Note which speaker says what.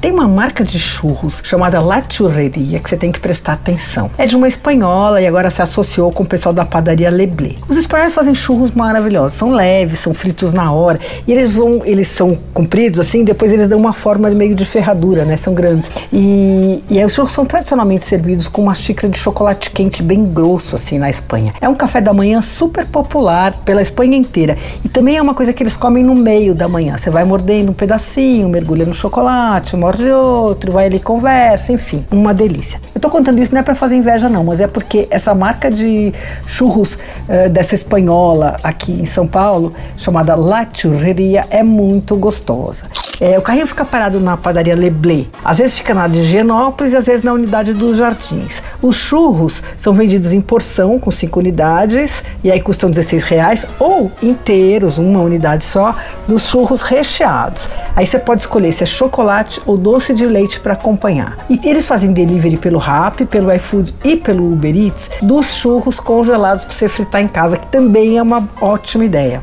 Speaker 1: Tem uma marca de churros chamada La Churreria que você tem que prestar atenção. É de uma espanhola e agora se associou com o pessoal da padaria Leblé. Os espanhóis fazem churros maravilhosos, são leves, são fritos na hora e eles vão, eles são compridos assim, depois eles dão uma forma meio de ferradura, né? São grandes. E, e aí os churros são tradicionalmente servidos com uma xícara de chocolate quente bem grosso assim na Espanha. É um café da manhã super popular pela Espanha inteira e também é uma coisa que eles comem no meio da manhã. Você vai mordendo um pedacinho, mergulha no chocolate, morde outro, vai ali conversa, enfim, uma delícia. Eu tô contando isso não é para fazer inveja não, mas é porque essa marca de churros uh, dessa espanhola aqui em São Paulo, chamada La Churreria, é muito gostosa. É, o carrinho fica parado na padaria Leblé. Às vezes fica na de Genópolis e às vezes na unidade dos Jardins. Os churros são vendidos em porção, com cinco unidades, e aí custam 16 reais, ou inteiros, uma unidade só, dos churros recheados. Aí você pode escolher se é chocolate ou doce de leite para acompanhar. E eles fazem delivery pelo Rap, pelo iFood e pelo Uber Eats dos churros congelados para você fritar em casa, que também é uma ótima ideia.